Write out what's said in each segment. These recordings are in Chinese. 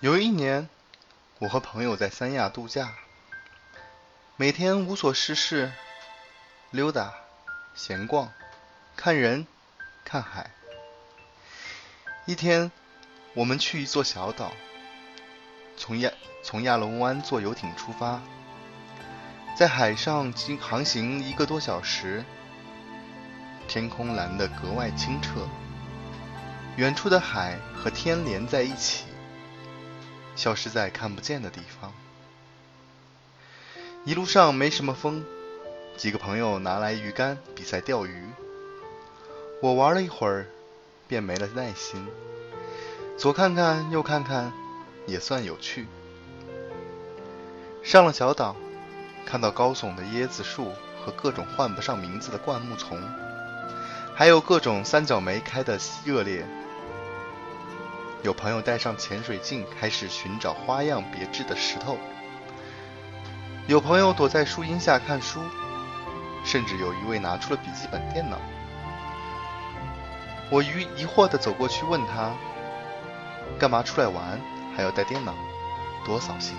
有一年，我和朋友在三亚度假，每天无所事事，溜达、闲逛、看人、看海。一天，我们去一座小岛，从亚从亚龙湾坐游艇出发，在海上经航行一个多小时，天空蓝得格外清澈，远处的海和天连在一起。消失在看不见的地方。一路上没什么风，几个朋友拿来鱼竿比赛钓鱼。我玩了一会儿，便没了耐心。左看看右看看，也算有趣。上了小岛，看到高耸的椰子树和各种唤不上名字的灌木丛，还有各种三角梅开得热烈。有朋友带上潜水镜，开始寻找花样别致的石头；有朋友躲在树荫下看书，甚至有一位拿出了笔记本电脑。我疑疑惑地走过去问他：“干嘛出来玩还要带电脑？多扫兴！”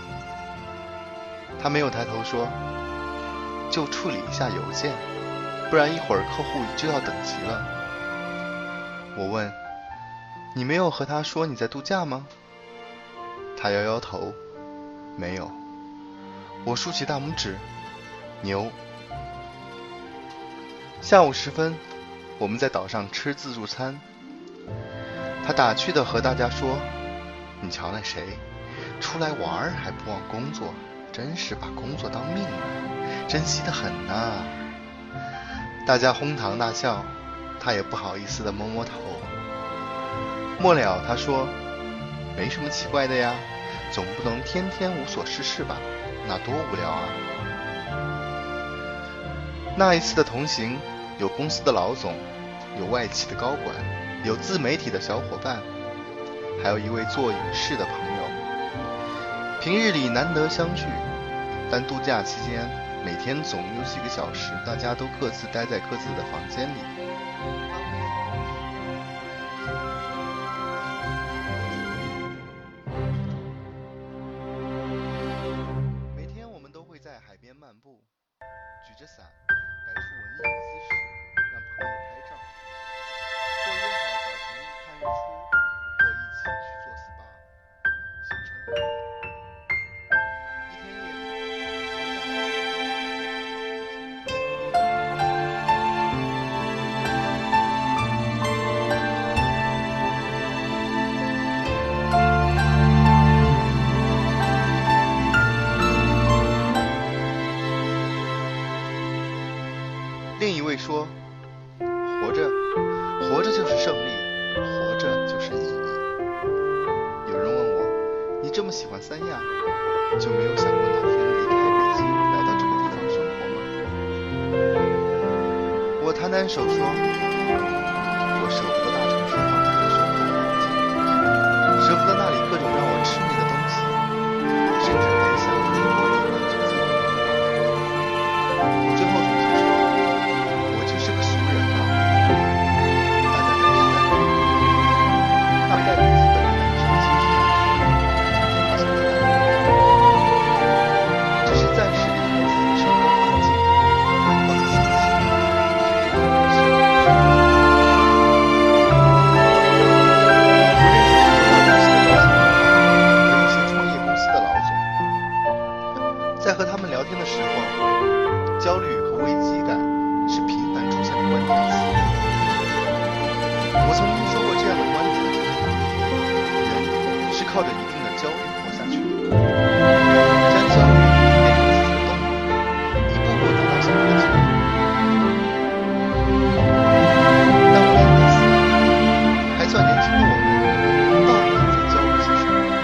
他没有抬头说：“就处理一下邮件，不然一会儿客户就要等急了。”我问。你没有和他说你在度假吗？他摇摇头，没有。我竖起大拇指，牛。下午时分，我们在岛上吃自助餐。他打趣的和大家说：“你瞧那谁，出来玩还不忘工作，真是把工作当命啊，珍惜的很呐。”大家哄堂大笑，他也不好意思的摸摸头。末了，他说：“没什么奇怪的呀，总不能天天无所事事吧？那多无聊啊！”那一次的同行，有公司的老总，有外企的高管，有自媒体的小伙伴，还有一位做影视的朋友。平日里难得相聚，但度假期间，每天总有几个小时，大家都各自待在各自的房间里。漫步，举着伞，摆出文艺的姿势，说：“活着，活着就是胜利，活着就是意义。”有人问我：“你这么喜欢三亚，就没有想过哪天离开北京来到这个地方生活吗？”我摊摊手说：“我舍不得大城市放的生活环境，舍不得那里各种让靠着一定的焦虑活下去。将焦虑变成自己的动力一步步达到想要的结果但我也没死还算年轻的我们到底在焦虑些什么我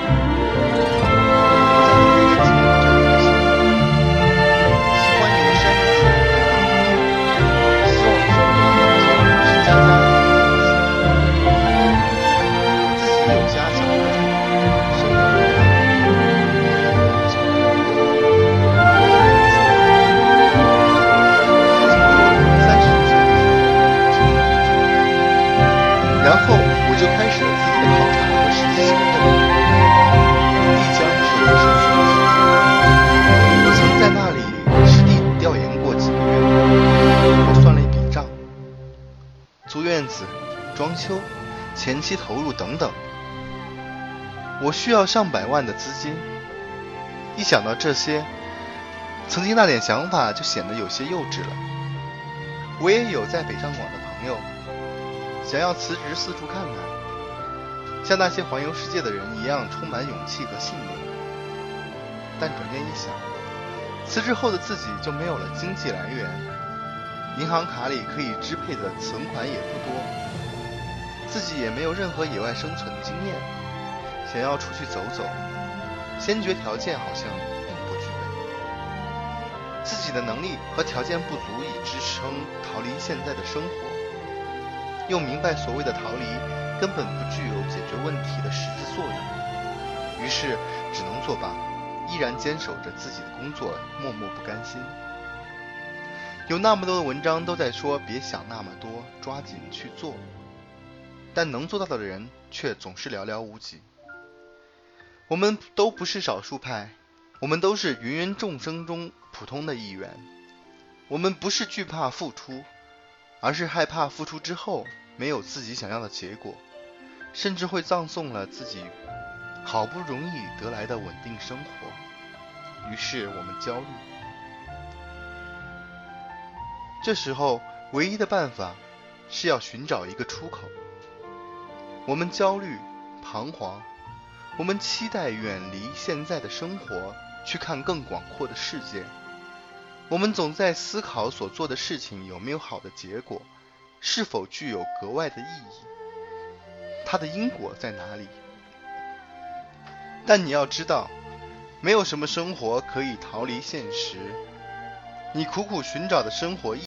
在喜欢希望生活自己有家子、装修、前期投入等等，我需要上百万的资金。一想到这些，曾经那点想法就显得有些幼稚了。我也有在北上广的朋友，想要辞职四处看看，像那些环游世界的人一样充满勇气和信念。但转念一想，辞职后的自己就没有了经济来源，银行卡里可以支配的存款也不多，自己也没有任何野外生存经验，想要出去走走，先决条件好像并不具备。自己的能力和条件不足以支撑逃离现在的生活，又明白所谓的逃离根本不具有解决问题的实质作用，于是只能作罢，依然坚守着自己的工作，默默不甘心。有那么多的文章都在说别想那么多，抓紧去做，但能做到的人却总是寥寥无几。我们都不是少数派，我们都是芸芸众生中。普通的一员，我们不是惧怕付出，而是害怕付出之后没有自己想要的结果，甚至会葬送了自己好不容易得来的稳定生活。于是我们焦虑。这时候，唯一的办法是要寻找一个出口。我们焦虑、彷徨，我们期待远离现在的生活，去看更广阔的世界。我们总在思考所做的事情有没有好的结果，是否具有格外的意义，它的因果在哪里？但你要知道，没有什么生活可以逃离现实。你苦苦寻找的生活意。